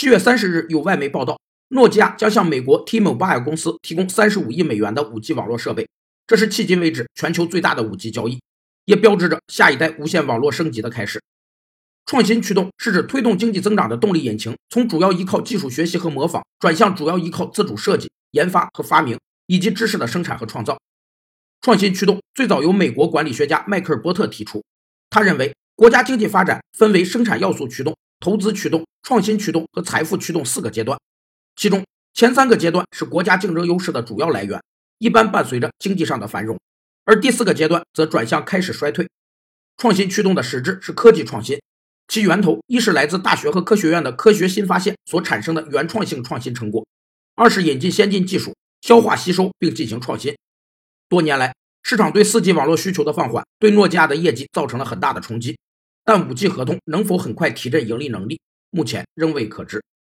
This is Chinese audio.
七月三十日，有外媒报道，诺基亚将向美国 T-Mobile 公司提供三十五亿美元的 5G 网络设备，这是迄今为止全球最大的 5G 交易，也标志着下一代无线网络升级的开始。创新驱动是指推动经济增长的动力引擎，从主要依靠技术学习和模仿，转向主要依靠自主设计、研发和发明，以及知识的生产和创造。创新驱动最早由美国管理学家迈克尔·波特提出，他认为国家经济发展分为生产要素驱动。投资驱动、创新驱动和财富驱动四个阶段，其中前三个阶段是国家竞争优势的主要来源，一般伴随着经济上的繁荣；而第四个阶段则转向开始衰退。创新驱动的实质是科技创新，其源头一是来自大学和科学院的科学新发现所产生的原创性创新成果，二是引进先进技术，消化吸收并进行创新。多年来，市场对 4G 网络需求的放缓，对诺基亚的业绩造成了很大的冲击。但五 G 合同能否很快提振盈利能力，目前仍未可知。